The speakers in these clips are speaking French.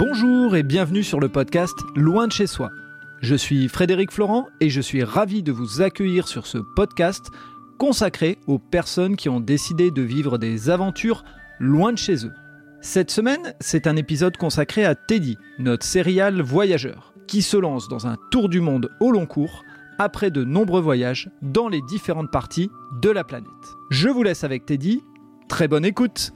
Bonjour et bienvenue sur le podcast Loin de chez soi. Je suis Frédéric Florent et je suis ravi de vous accueillir sur ce podcast consacré aux personnes qui ont décidé de vivre des aventures loin de chez eux. Cette semaine, c'est un épisode consacré à Teddy, notre serial voyageur, qui se lance dans un tour du monde au long cours après de nombreux voyages dans les différentes parties de la planète. Je vous laisse avec Teddy. Très bonne écoute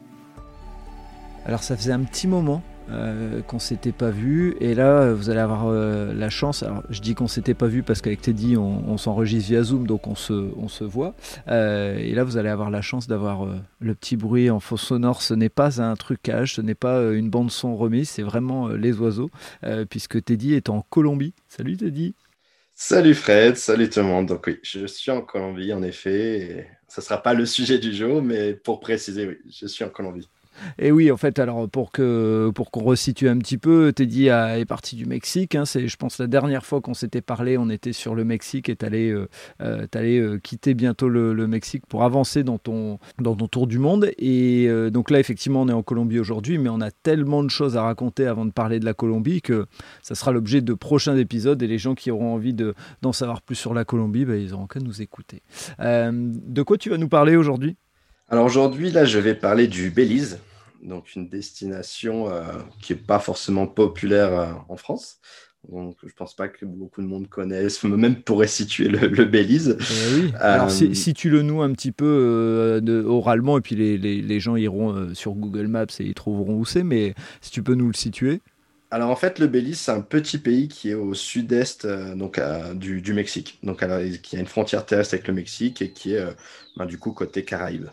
Alors ça faisait un petit moment euh, qu'on s'était pas vu. Et là, vous allez avoir euh, la chance. Alors, je dis qu'on s'était pas vu parce qu'avec Teddy, on, s'enregistre via Zoom, donc on se, on se voit. Euh, et là, vous allez avoir la chance d'avoir le petit bruit en faux sonore. Ce n'est pas un trucage, ce n'est pas une bande son remise, c'est vraiment les oiseaux, puisque Teddy est en Colombie. Salut Teddy. Salut Fred, salut tout le monde. Donc oui, je suis en Colombie en effet. Ce ne sera pas le sujet du jour, mais pour préciser, oui, je suis en Colombie. Et oui, en fait, alors pour que pour qu'on resitue un petit peu, Teddy est parti du Mexique. Hein, c'est, je pense, la dernière fois qu'on s'était parlé, on était sur le Mexique et tu allais, euh, euh, euh, quitter bientôt le, Mexique pour avancer dans ton, dans ton tour du monde. Et donc là, effectivement, on est en Colombie aujourd'hui, mais on a tellement de choses à raconter avant de parler de la Colombie que ça sera l'objet de prochains épisodes et les gens qui auront envie de, d'en savoir plus sur la Colombie, bah, ils auront qu'à nous écouter. de quoi tu vas nous parler aujourd'hui? Alors aujourd'hui, là, je vais parler du Belize, donc une destination euh, qui n'est pas forcément populaire euh, en France. Donc, je ne pense pas que beaucoup de monde connaisse, même pourrait situer le, Belize. Eh oui. Alors, si, si, tu le noues un petit peu euh, oralement, et puis les, les, les gens iront sur Google Maps et ils trouveront où c'est, mais si tu peux nous le situer. Alors en fait, le Belize, c'est un petit pays qui est au sud-est donc, du, du, Mexique, donc qui a une frontière terrestre avec le Mexique et qui est ben, du coup côté Caraïbes.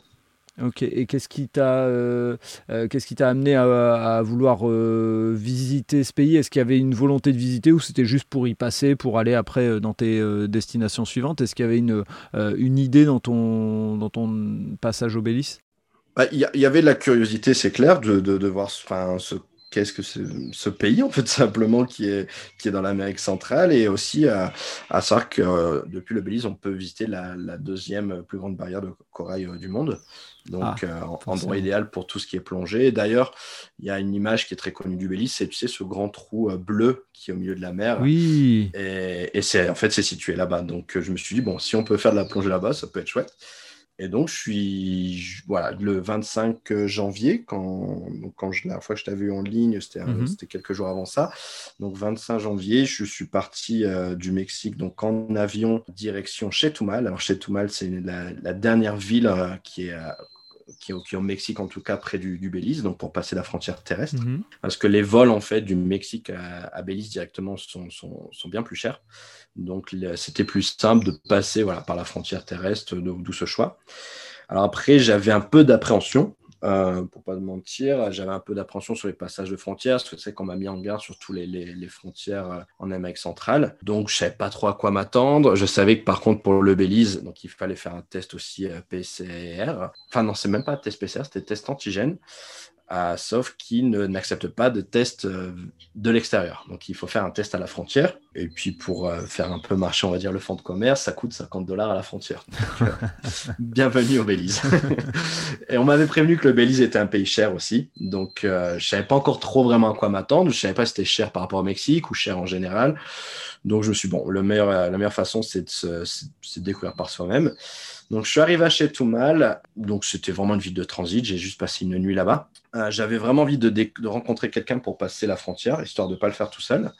Ok, et qu'est-ce qui t'a euh, euh, qu'est-ce amené à, vouloir euh, visiter ce pays? Est-ce qu'il y avait une volonté de visiter ou c'était juste pour y passer, pour aller après dans tes destinations suivantes? Est-ce qu'il y avait une, une idée dans ton, dans ton passage au Belize? Bah, il y, avait de la curiosité, c'est clair, de, de, de voir ce qu'est-ce que ce pays, en fait, simplement, qui est, qui est dans l'Amérique centrale, et aussi à, savoir que depuis le Belize, on peut visiter la, deuxième plus grande barrière de corail du monde. Donc, ah, euh, endroit idéal pour tout ce qui est plongé. D'ailleurs, il y a une image qui est très connue du Belize, c'est, tu sais, ce grand trou bleu qui est au milieu de la mer. Oui. Et, et c'est, en fait, c'est situé là-bas. Donc, je me suis dit, bon, si on peut faire de la plongée là-bas, ça peut être chouette. Et donc, je suis voilà, le 25 janvier, quand, quand je, la fois que je t'avais vu en ligne, c'était quelques jours avant ça. Donc, 25 janvier, je suis parti euh, du Mexique donc en avion direction Chetumal. Alors, Chetumal, c'est la, dernière ville euh, qui est qui est, au, Mexique, en tout cas près du, Belize, donc pour passer la frontière terrestre. Mhm. Parce que les vols, en fait, du Mexique à, Belize directement sont, sont, sont, bien plus chers. Donc, c'était plus simple de passer voilà, par la frontière terrestre, d'où ce choix. Alors après, j'avais un peu d'appréhension euh, pour pas mentir, j'avais un peu d'appréhension sur les passages de frontières, parce que c'est qu'on m'a mis en garde sur tous les, les, frontières euh, en Amérique centrale. Donc, je savais pas trop à quoi m'attendre. Je savais que par contre, pour le Belize, donc il fallait faire un test aussi euh, PCR. Enfin, non, c'est même pas un test PCR, c'était test antigène sauf qu'ils n'acceptent pas de test euh, de l'extérieur. Donc il faut faire un test à la frontière. Et puis pour euh, faire un peu marcher, on va dire, le fonds de commerce, ça coûte 50 dollars à la frontière. Euh, bienvenue au Belize. et on m'avait prévenu que le Belize était un pays cher aussi. Donc je ne savais pas encore trop vraiment à quoi m'attendre. Je ne savais pas si c'était cher par rapport au Mexique ou cher en général. Donc je me suis bon, meilleur, la meilleure façon, c'est de se découvrir par soi-même. Donc, je suis arrivé à Chetumal. Donc, c'était vraiment une ville de transit. J'ai juste passé une nuit là-bas. Euh, j'avais vraiment envie de, rencontrer quelqu'un pour passer la frontière, histoire de ne pas le faire tout seul.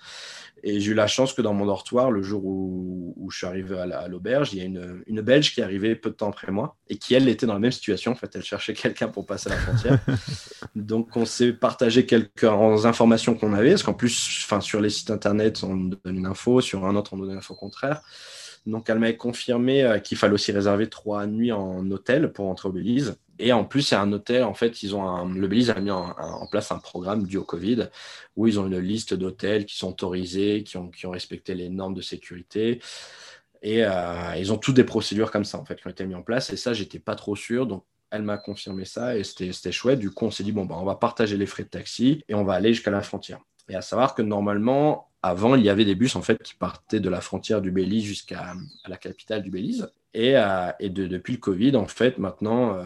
Et j'ai eu la chance que dans mon dortoir, le jour où, je suis arrivé à l'auberge, il y a une, une, Belge qui est arrivée peu de temps après moi et qui, elle, était dans la même situation. En fait, elle cherchait quelqu'un pour passer la frontière. Donc, on s'est partagé quelques informations qu'on avait, parce qu'en plus, sur les sites internet, on nous donne une info, sur un autre, on nous donne une info contraire. Donc, elle m'avait confirmé euh, qu'il fallait aussi réserver trois nuits en hôtel pour entrer au Belize. Et en plus, c'est un hôtel, en fait, ils ont le Belize a mis en, place un programme dû au Covid où ils ont une liste d'hôtels qui sont autorisés, qui ont, respecté les normes de sécurité. Et euh, ils ont toutes des procédures comme ça, en fait, qui ont été mises en place. Et ça, j'étais pas trop sûr. Donc, elle m'a confirmé ça et c'était chouette. Du coup, on s'est dit, bon, bah, on va partager les frais de taxi et on va aller jusqu'à la frontière. Et à savoir que normalement, avant, il y avait des bus en fait qui partaient de la frontière du Belize jusqu'à la capitale du Belize. Et, euh, depuis le Covid, en fait, maintenant, euh,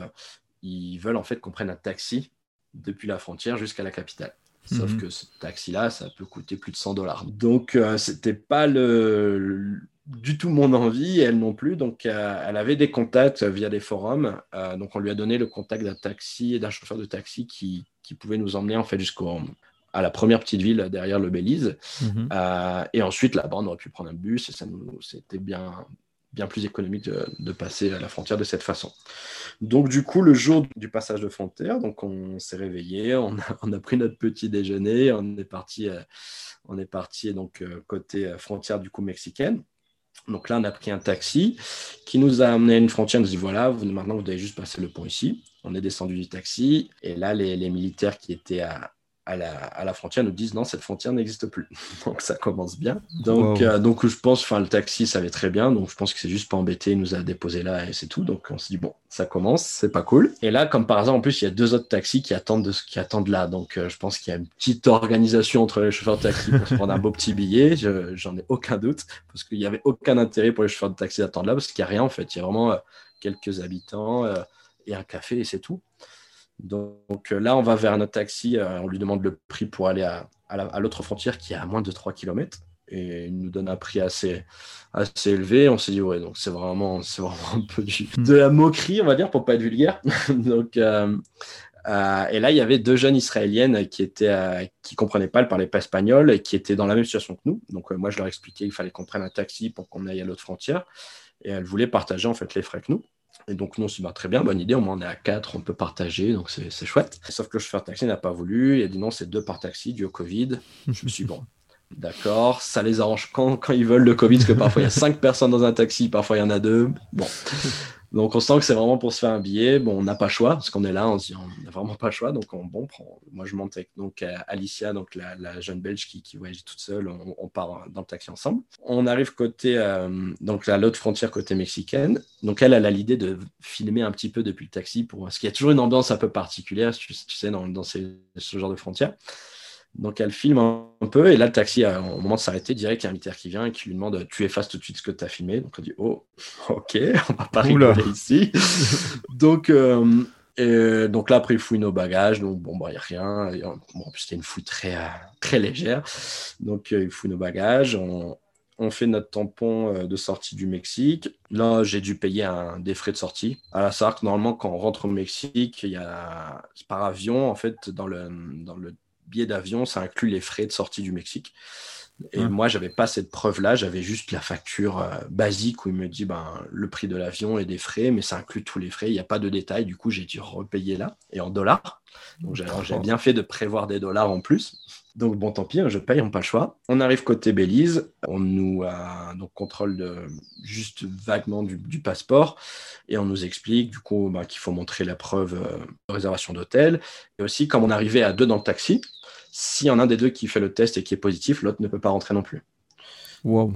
ils veulent en fait qu'on prenne un taxi depuis la frontière jusqu'à la capitale. Sauf mhm. que ce taxi-là, ça peut coûter plus de 100 dollars. Donc, ce euh, c'était pas le, du tout mon envie, elle non plus. Donc, euh, elle avait des contacts via des forums. Euh, donc, on lui a donné le contact d'un taxi et d'un chauffeur de taxi qui, qui, pouvait nous emmener en fait jusqu'au à la première petite ville derrière le Belize. Mhm. et ensuite, là-bas, on aurait pu prendre un bus et ça nous, c'était bien, bien plus économique de, passer à la frontière de cette façon. Donc du coup, le jour du passage de frontière, donc on s'est réveillé, on a, pris notre petit déjeuner, on est parti, euh, on est parti donc euh, côté euh, frontière du coup mexicaine. Donc là, on a pris un taxi qui nous a amené à une frontière. On nous dit voilà, vous, maintenant vous devez juste passer le pont ici. On est descendu du taxi et là, les, les militaires qui étaient à, à la, frontière nous disent non, cette frontière n'existe plus. donc ça commence bien. Donc, euh, donc je pense, enfin le taxi savait très bien, donc je pense que c'est juste pas embêté, il nous a déposé là et c'est tout. Donc on se dit bon, ça commence, c'est pas cool. Et là, comme par hasard, en plus, il y a deux autres taxis qui attendent, de, qui attendent là. Donc euh, je pense qu'il y a une petite organisation entre les chauffeurs de taxi pour se prendre un beau petit billet. J'en ai aucun doute, parce qu'il n'y avait aucun intérêt pour les chauffeurs de taxi d'attendre là, parce qu'il n'y a rien en fait. Il y a vraiment euh, quelques habitants et un café et c'est tout. Donc euh, là, on va vers notre taxi, euh, on lui demande le prix pour aller à, l'autre frontière qui est à moins de 3 km. Et il nous donne un prix assez, assez élevé. On s'est dit, ouais, donc c'est vraiment, c'est vraiment un peu de la moquerie, on va dire, pour pas être vulgaire. donc, euh, et là, il y avait deux jeunes israéliennes qui étaient, qui comprenaient pas, elles parlaient pas espagnol et qui étaient dans la même situation que nous. Donc, moi, je leur expliquais qu'il fallait qu'on prenne un taxi pour qu'on aille à l'autre frontière. Et elles voulaient partager en fait les frais que nous. Et donc, nous, on dit, très bien, bonne idée, au moins on est à 4, on peut partager, donc c'est chouette. Sauf que le chauffeur de taxi n'a pas voulu, il a dit non, c'est deux par taxi, dû au Covid. Je me suis dit, bon, d'accord, ça les arrange quand, quand ils veulent le Covid, parce que parfois il y a 5 personnes dans un taxi, parfois il y en a deux. Bon, donc on sent que c'est vraiment pour se faire un billet. Bon, on n'a pas le choix, parce qu'on est là, on se dit on n'a vraiment pas le choix. Donc on, bon, prend, moi je monte avec donc, Alicia, donc la, jeune Belge qui, qui, voyage toute seule, on, part dans le taxi ensemble. On arrive côté, euh, donc à l'autre frontière côté mexicaine. Donc elle, elle a l'idée de filmer un petit peu depuis le taxi, pour, parce qu'il y a toujours une ambiance un peu particulière, tu, sais, dans ce genre de frontières. Donc elle filme un peu et là le taxi, au moment de s'arrêter, direct, il y a un militaire qui vient et qui lui demande Tu effaces tout de suite ce que tu as filmé. Donc on dit Oh, ok, on va pas rigoler ici. donc, euh, donc là, après, il fouille nos bagages. Donc bon, bah, il n'y a rien. Bon, c'était une fouille très, euh, très légère. Donc euh, il fouille nos bagages. On, on fait notre tampon de sortie du Mexique. Là, j'ai dû payer un, des frais de sortie. À la SARC, normalement, quand on rentre au Mexique, il y a par avion, en fait, dans le, dans le billet d'avion, ça inclut les frais de sortie du Mexique. Et moi, moi, j'avais pas cette preuve-là, j'avais juste la facture euh, basique où il me dit ben, le prix de l'avion et des frais, mais ça inclut tous les frais, il n'y a pas de détails. Du coup, j'ai dû repayer là et en dollars. Donc, j'ai bien fait de prévoir des dollars en plus. Donc, bon, tant pis, hein, je paye, on n'a pas le choix. On arrive côté Belize, on nous a donc contrôle de, juste vaguement du, passeport et on nous explique du coup ben, qu'il faut montrer la preuve euh, de réservation d'hôtel. Et aussi, comme on arrivait à deux dans le taxi, s'il y en a un des deux qui fait le test et qui est positif, l'autre ne peut pas rentrer non plus. Wow.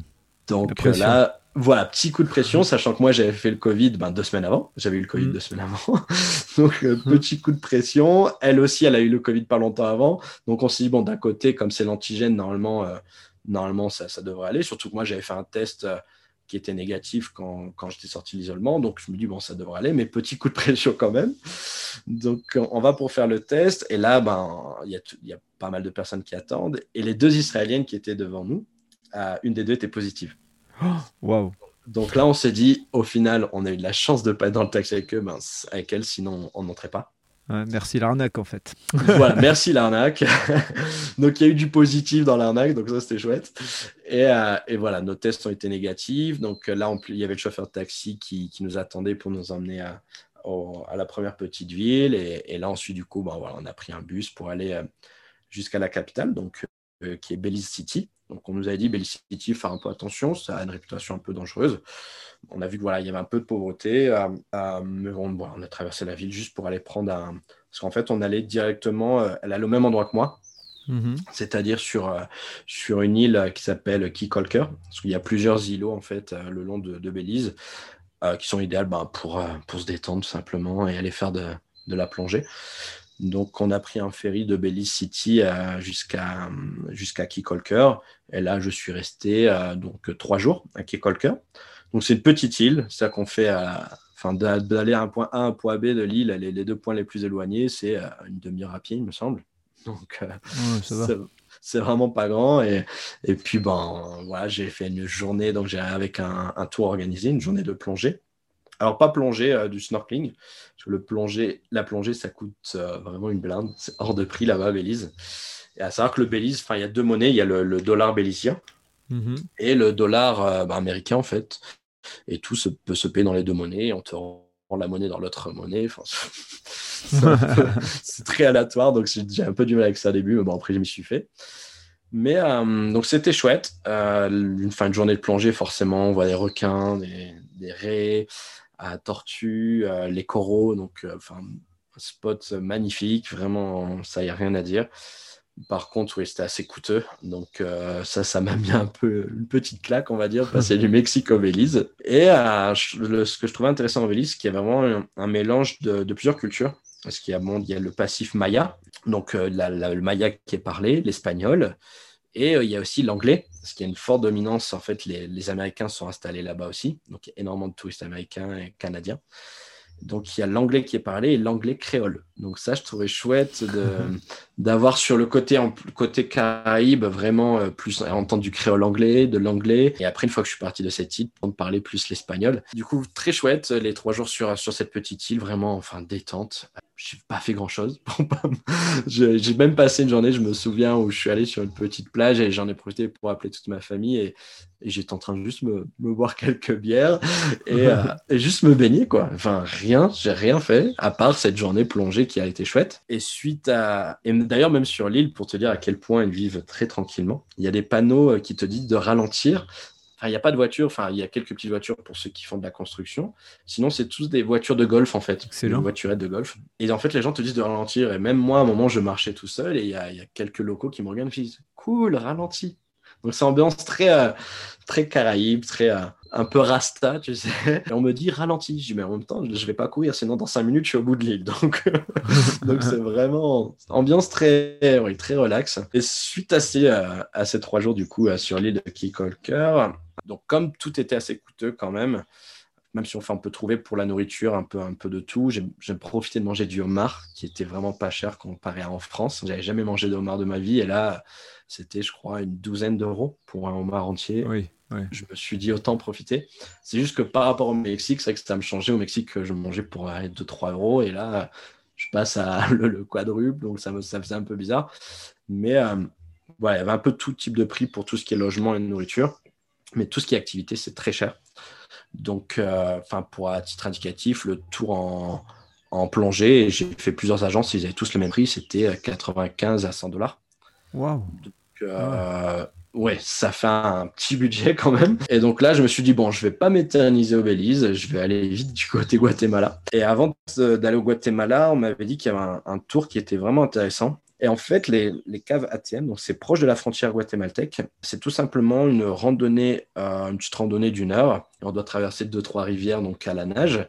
Donc là, voilà, petit coup de pression, sachant que moi j'avais fait le Covid ben, deux semaines avant. J'avais eu le Covid mm. deux semaines avant. Donc euh, mm. petit coup de pression. Elle aussi, elle a eu le Covid pas longtemps avant. Donc on s'est dit, bon, d'un côté, comme c'est l'antigène, normalement, euh, normalement ça, devrait aller. Surtout que moi j'avais fait un test. Euh, qui était négatif quand, quand j'étais sorti de l'isolement. Donc, je me dis, bon, ça devrait aller, mais petit coup de pression quand même. Donc, on va pour faire le test. Et là, ben, il y a, y a, pas mal de personnes qui attendent. Et les deux Israéliennes qui étaient devant nous, une des deux était positive. Oh, Donc là, on s'est dit, au final, on a eu de la chance de pas être dans le taxi avec eux, ben, avec elles, sinon on n'entrait pas merci l'arnaque en fait. voilà, merci l'arnaque. donc il y a eu du positif dans l'arnaque, donc ça c'était chouette. Et, euh, et, voilà, nos tests ont été négatifs. Donc là, il y avait le chauffeur de taxi qui, qui nous attendait pour nous emmener à, à la première petite ville. Et, et, là ensuite, du coup, ben, voilà, on a pris un bus pour aller euh, jusqu'à la capitale, donc, qui est Belize City. Donc on nous a dit Belize City, faire un peu attention, ça a une réputation un peu dangereuse. On a vu qu'il voilà, y avait un peu de pauvreté, euh, euh, mais on, a traversé la ville juste pour aller prendre un. Parce qu'en fait, on allait directement, elle allait au même endroit que moi, mm-hmm. c'est-à-dire sur, sur une île qui s'appelle Kikolker, parce qu'il y a plusieurs îlots en fait le long de, Belize qui sont idéales ben, pour, pour se détendre tout simplement et aller faire de, de la plongée. Donc, on a pris un ferry de Belize City euh, jusqu'à jusqu'à Kikolker. Et là, je suis resté euh, donc trois jours à Kikolker. Donc, c'est une petite île. C'est ça qu'on fait enfin, d'aller à un point A à un point B de l'île, les, les, deux points les plus éloignés, c'est euh, une demi-heure à pied, il me semble. Donc, c'est vraiment pas grand. Et, et puis, bon, voilà, j'ai fait une journée donc j'ai avec un, tour organisé, une journée de plongée. Alors, pas plongée, du snorkeling. Parce que le plongée, la plongée, ça coûte vraiment une blinde. C'est hors de prix là-bas à Belize. Et à savoir que le Belize, il y a deux monnaies. Il y a le, dollar bélisien mm-hmm. et le dollar bah, américain, en fait. Et tout se, peut se payer dans les deux monnaies. On te rend la monnaie dans l'autre monnaie. Enfin, c'est très aléatoire, donc j'ai un peu du mal avec ça au début, mais bon, après, je m'y suis fait. Mais euh, donc, c'était chouette. Euh, une fin de journée de plongée, forcément, on voit des requins, des, des raies, à tortues, euh, les coraux. Donc, enfin, un spot magnifique, vraiment, ça, y a rien à dire. Par contre, oui, c'était assez coûteux. Donc, euh, ça, ça m'a mis un peu une petite claque, on va dire, passer du Mexique au Belize. Et euh, ce que je trouvais intéressant au Belize, c'est qu'il y a vraiment un, mélange de, plusieurs cultures. Parce qu'il y a, bon, il y a le passif maya, donc euh, le maya qui est parlé, l'espagnol, et il y a aussi l'anglais, parce qu'il y a une forte dominance. En fait, les, les Américains sont installés là-bas aussi. Donc, il y a énormément de touristes américains et canadiens. Donc il y a l'anglais qui est parlé et l'anglais créole. Donc ça, je trouvais chouette d'avoir sur le côté, côté Caraïbe vraiment euh, plus entendre du créole anglais, de l'anglais. Et après, une fois que je suis parti de cette île, on parler plus l'espagnol. Du coup, très chouette les trois jours sur, sur cette petite île, vraiment enfin détente j'ai pas fait grand chose. j'ai même passé une journée, je me souviens, où je suis allé sur une petite plage et j'en ai profité pour appeler toute ma famille et, j'étais en train de juste me, me boire quelques bières euh, et, juste me baigner, quoi. Enfin, rien, j'ai rien fait à part cette journée plongée qui a été chouette. Et suite à. Et d'ailleurs, même sur l'île, pour te dire à quel point ils vivent très tranquillement, il y a des panneaux euh, qui te disent de ralentir il n'y a pas de voiture, enfin, il y a quelques petites voitures pour ceux qui font de la construction. Sinon, c'est tous des voitures de golf, en fait. C'est Des voiturettes de golf. Et en fait, les gens te disent de ralentir. Et même moi, à un moment, je marchais tout seul et il y a, quelques locaux qui me regardent et me disent Cool, ralentis. Donc, c'est ambiance très, euh, très caraïbe, très. Euh, un peu rasta, tu sais. Et on me dit ralentis. Je dis, mais en même temps, je vais pas courir, sinon dans cinq minutes, je suis au bout de l'île. Donc, donc c'est vraiment ambiance très, oui, très relax. Et suite à ces, euh, à ces trois jours, du coup, sur l'île de Kikolker, donc, comme tout était assez coûteux quand même, même si on, peut trouver pour la nourriture un peu, un peu de tout, j'ai profité de manger du homard qui était vraiment pas cher comparé à en France. J'avais jamais mangé de homard de ma vie et là, c'était, je crois, une douzaine d'euros pour un homard entier. Oui, Je me suis dit autant profiter. C'est juste que par rapport au Mexique, c'est vrai que ça me changeait. Au Mexique, je mangeais pour 2-3 euros et là, je passe à le, quadruple, donc ça me ça faisait un peu bizarre. Mais euh, voilà, il y avait un peu tout type de prix pour tout ce qui est logement et nourriture. Mais tout ce qui est activité, c'est très cher. Donc, euh, enfin, pour un titre indicatif, le tour en, en plongée, j'ai fait plusieurs agences, ils avaient tous le même prix, c'était 95 à 100 dollars. Waouh! Euh, ouais, ça fait un petit budget quand même. Et donc là, je me suis dit, bon, je vais pas m'éterniser au Belize, je vais aller vite du côté Guatemala. Et avant d'aller au Guatemala, on m'avait dit qu'il y avait un, tour qui était vraiment intéressant. Et en fait, les, caves ATM, donc c'est proche de la frontière guatémaltèque, c'est tout simplement une randonnée, euh, une petite randonnée d'une heure. on doit traverser deux, trois rivières, donc à la nage.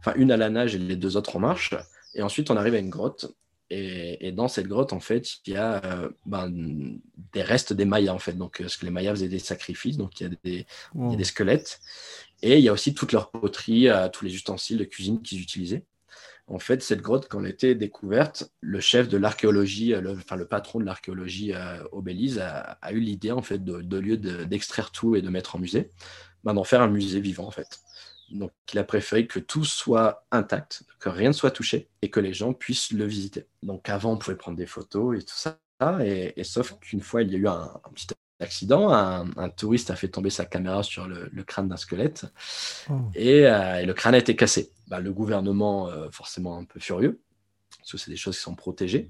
Enfin, une à la nage et les deux autres en marche. Et ensuite, on arrive à une grotte. Et, dans cette grotte, en fait, il y a euh, ben, des restes des Mayas, en fait. Donc, parce que les Mayas faisaient des sacrifices, donc il y a des, il y a des squelettes. Et il y a aussi toute leur poterie, euh, tous les ustensiles de cuisine qu'ils utilisaient. En fait, cette grotte, quand elle été découverte, le chef de l'archéologie, euh, le, enfin le patron de l'archéologie euh, au Belize, a, eu l'idée en fait de, lieu d'extraire tout et de mettre en musée, ben, d'en faire un musée vivant en fait. Donc, il a préféré que tout soit intact, que rien ne soit touché et que les gens puissent le visiter. Donc, avant, on pouvait prendre des photos et tout ça. Et, sauf qu'une fois, il y a eu un, petit accident, un, touriste a fait tomber sa caméra sur le, crâne d'un squelette oh. euh, et, le crâne a été cassé. Bah, le gouvernement, euh, forcément un peu furieux, parce que c'est des choses qui sont protégées,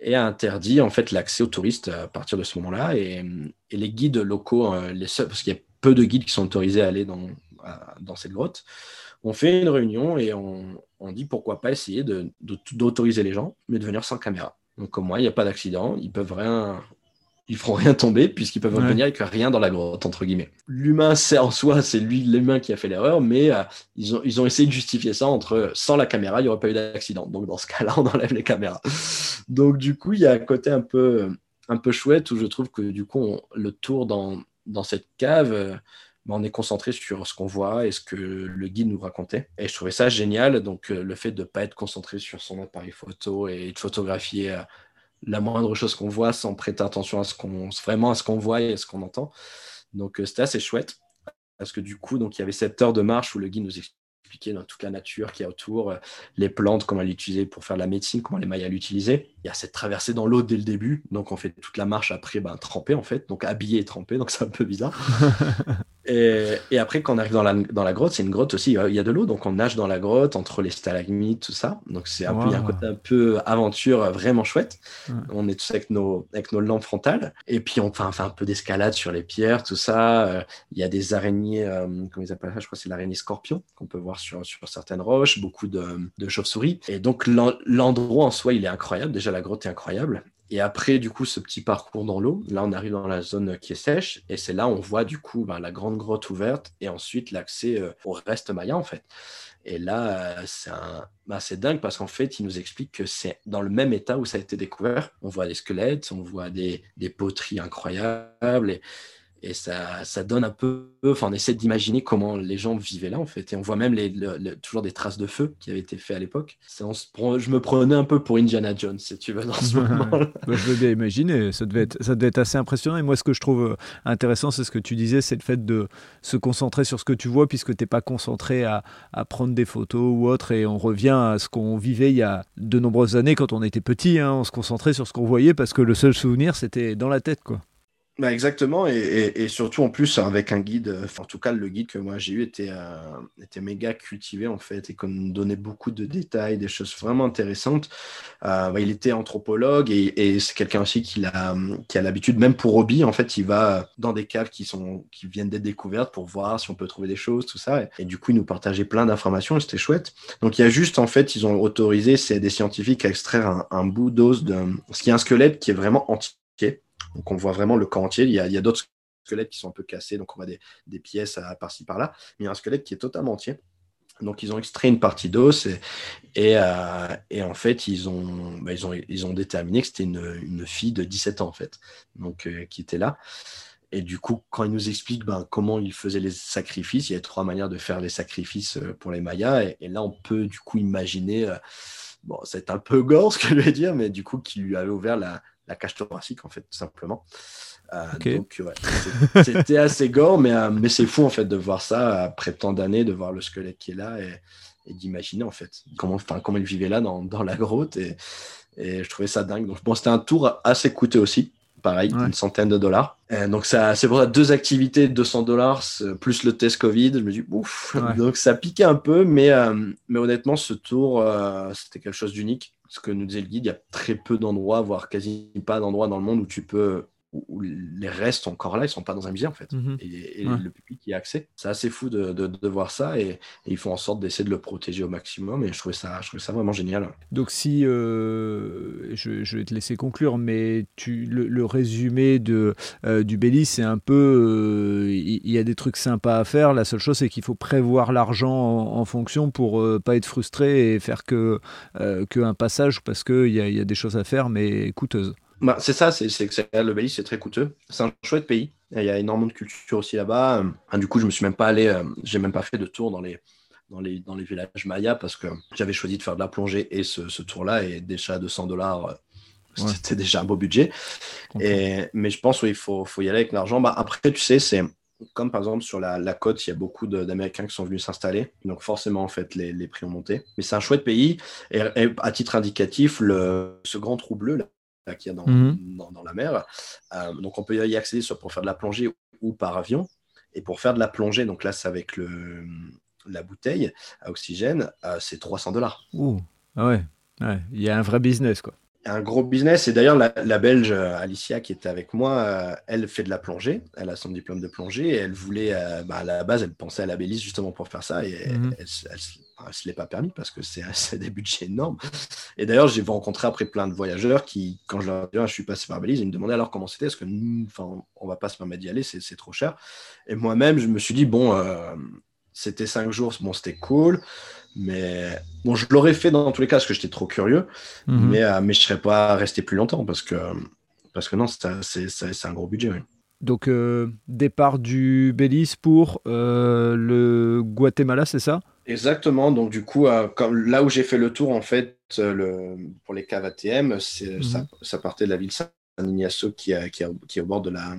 et a interdit en fait l'accès aux touristes à partir de ce moment-là. Et, les guides locaux, euh, les parce qu'il y a peu de guides qui sont autorisés à aller dans, dans cette grotte, on fait une réunion et on, dit pourquoi pas essayer d'autoriser les gens, mais de venir sans caméra. Donc comme moi, il n'y a pas d'accident, ils peuvent rien, ils feront rien tomber puisqu'ils peuvent venir avec rien dans la grotte, entre guillemets. L'humain, c'est en soi, c'est lui, l'humain qui a fait l'erreur, mais euh, ils, ont, ils ont essayé de justifier ça entre sans la caméra, il n'y aurait pas eu d'accident. Donc dans ce cas-là, on enlève les caméras. Donc du coup, il y a un côté un peu, un peu chouette où je trouve que du coup, le tour dans, dans cette cave, euh, ben, on est concentré sur ce qu'on voit et ce que le guide nous racontait. Et je trouvais ça génial. Donc, euh, le fait de ne pas être concentré sur son appareil photo et de photographier la moindre chose qu'on voit sans prêter attention à ce qu'on, vraiment à ce qu'on voit et à ce qu'on entend. Donc, c'était assez chouette parce que du coup, donc, il y avait cette heure de marche où le guide nous expliquait dans toute la nature qui y a autour, les plantes, comment l'utiliser pour faire la médecine, comment les Mayas l'utilisaient. Il y a cette traversée dans l'eau dès le début, donc on fait toute la marche après ben, trempé en fait, donc habillé et trempé, donc c'est un peu bizarre. Et, après, quand on arrive dans la, dans la grotte, c'est une grotte aussi, il y a de l'eau, donc on nage dans la grotte entre les stalagmites, tout ça. Donc c'est un, peu, il y a un côté un peu aventure vraiment chouette. On est tous avec nos, avec nos lampes frontales. Et puis on fait, un peu d'escalade sur les pierres, tout ça. Euh, il y a des araignées, euh, comment ils appellent ça? Je crois que c'est l'araignée scorpion qu'on peut voir sur, sur certaines roches, beaucoup de, de chauves-souris. Et donc l'endroit en soi, il est incroyable. Déjà, la grotte est incroyable. Et après, du coup, ce petit parcours dans l'eau, là, on arrive dans la zone qui est sèche, et c'est là on voit, du coup, ben, la grande grotte ouverte, et ensuite l'accès euh, au reste maya, en fait. Et là, euh, c'est un... Ben, dingue parce qu'en fait, il nous explique que c'est dans le même état où ça a été découvert. On voit des squelettes, on voit des, des poteries incroyables, et, et ça, ça, donne un peu, enfin, on essaie d'imaginer comment les gens vivaient là, en fait. Et on voit même les, toujours des traces de feu qui avaient été faites à l'époque. Je me prenais un peu pour Indiana Jones, si tu veux, dans ce moment bah, je veux bien imaginer, ça devait, être, ça devait être assez impressionnant. Et moi, ce que je trouve euh, intéressant, c'est ce que tu disais, c'est le fait de se concentrer sur ce que tu vois, puisque tu n'es pas concentré à, à, prendre des photos ou autre. Et on revient à ce qu'on vivait il y a de nombreuses années quand on était petit. Hein. on se concentrait sur ce qu'on voyait parce que le seul souvenir, c'était dans la tête, quoi. Bah exactement, et, et, surtout en plus avec un guide, en tout cas le guide que moi j'ai eu était, euh, était méga cultivé en fait et qu'on donnait beaucoup de détails, des choses vraiment intéressantes. Euh, bah, il était anthropologue et, et c'est quelqu'un aussi qui a, qui a l'habitude, même pour hobby, en fait, il va dans des caves qui, sont, qui viennent d'être découvertes pour voir si on peut trouver des choses, tout ça. Et, du coup, il nous partageait plein d'informations et c'était chouette. Donc il y a juste en fait, ils ont autorisé c'est des scientifiques à extraire un, un bout d'os de ce qui est un squelette qui est vraiment entier donc on voit vraiment le corps entier. Il y a, d'autres squelettes qui sont un peu cassés, donc on voit des, pièces par-ci par-là. Mais il y a un squelette qui est totalement entier. Donc ils ont extrait une partie d'os et, euh, en fait ils ont, bah, ils ont déterminé que c'était une, fille de 17 ans en fait, donc euh, qui était là. Et du coup, quand ils nous expliquent ben, comment ils faisaient les sacrifices, il y a trois manières de faire les sacrifices euh, pour les Mayas. Et, là, on peut du coup imaginer, bon, c'est un peu gore ce que je vais dire, mais du coup, qui lui avait ouvert la, la cage thoracique, en fait, tout simplement. Euh, donc, c'était assez gore, mais, euh, mais c'est fou, en fait, de voir ça après tant d'années, de voir le squelette qui est là et, d'imaginer, en fait, comment, comment il vivait là dans, dans la grotte. Et, et, je trouvais ça dingue. Donc, bon, c'était un tour assez coûteux aussi. Pareil, une centaine de dollars. donc, ça, c'est pour ça, deux activités, 200 dollars, plus le test Covid. Je me dis, ouf. Donc, ça piquait un peu, mais, euh, mais honnêtement, ce tour, c'était quelque chose d'unique ce que nous disait le guide, il y a très peu d'endroits, voire quasi pas d'endroits dans le monde où tu peux où les restes sont encore là, ils sont pas dans un musée en fait. Mhm. Et, le public y a accès. C'est assez fou de, de, voir ça et, ils font en sorte d'essayer de le protéger au maximum et je trouvais ça, je trouvais ça vraiment génial. Donc si, euh, je, vais te laisser conclure, mais tu, le, résumé de, euh, du Bélis, c'est un peu, euh, il y, a des trucs sympas à faire. La seule chose, c'est qu'il faut prévoir l'argent en, fonction pour pas être frustré et faire que, que un passage parce qu'il y y a des choses à faire mais coûteuses. Bah, c'est ça, c'est que le Belize, c'est très coûteux. C'est un chouette pays. Il y a énormément de culture aussi là-bas. Euh, du coup, je me suis même pas allé, euh, j'ai même pas fait de tour dans les, dans les, dans les villages mayas parce que j'avais choisi de faire de la plongée et ce, ce tour-là et déjà 200 dollars, euh, c'était déjà un beau budget. Et, mais je pense qu'il faut, faut y aller avec l'argent. Bah, après, tu sais, c'est comme par exemple sur la, la côte, il y a beaucoup d'Américains qui sont venus s'installer. Donc forcément, en fait, les, les prix ont monté. Mais c'est un chouette pays. Et, à titre indicatif, le, ce grand trou bleu, là, qu'il y a mhm. dans, dans, la mer. Euh, donc on peut y accéder soit pour faire de la plongée ou par avion. Et pour faire de la plongée, donc là c'est avec le, la bouteille à oxygène, euh, c'est 300 dollars. Ouh, ah ouais, il y a un vrai business quoi. Un gros business. Et d'ailleurs, la, la, Belge euh, Alicia, qui était avec moi, elle fait de la plongée. Elle a son diplôme de plongée. Et elle voulait, bah, à la base, elle pensait à la Belize justement pour faire ça. Et mhm. elle, ne se l'est pas permis parce que c'est des budgets énormes. Et d'ailleurs, j'ai rencontré après plein de voyageurs qui, quand je leur disais, je suis passé par Belize, ils me demandaient alors comment c'était, est-ce que nous, on va pas se permettre d'y aller, c'est trop cher. Et moi-même, je me suis dit, bon, euh, c'était cinq jours, bon, c'était cool. Mais bon, je l'aurais fait dans tous les cas parce que j'étais trop curieux, mhm. mais, euh, mais je ne serais pas resté plus longtemps parce que, parce que non, c'est un gros budget. Donc, euh, départ du Belize pour le Guatemala, c'est ça? Exactement. Donc, du coup, là où j'ai fait le tour, en fait, le, pour les caves ATM, mhm. ça, partait de la ville San Ignacio qui, qui, est au bord de la,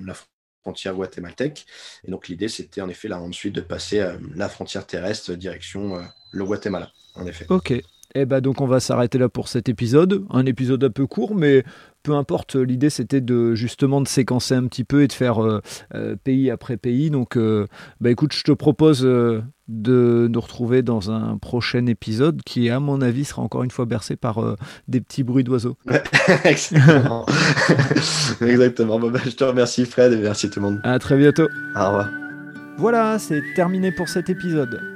frontière guatémaltèque. Et donc, l'idée, c'était en effet là ensuite de passer la frontière terrestre direction le Guatemala, en effet. Ok. Et eh bah ben, donc on va s'arrêter là pour cet épisode, un épisode un peu court, mais peu importe. L'idée c'était de justement de séquencer un petit peu et de faire euh, euh, pays après pays. Donc, euh, bah écoute, je te propose de nous retrouver dans un prochain épisode qui, à mon avis, sera encore une fois bercé par des petits bruits d'oiseaux. Exactement. Exactement. Bah, je te remercie Fred et merci tout le monde. À très bientôt. Au revoir. Voilà, c'est terminé pour cet épisode.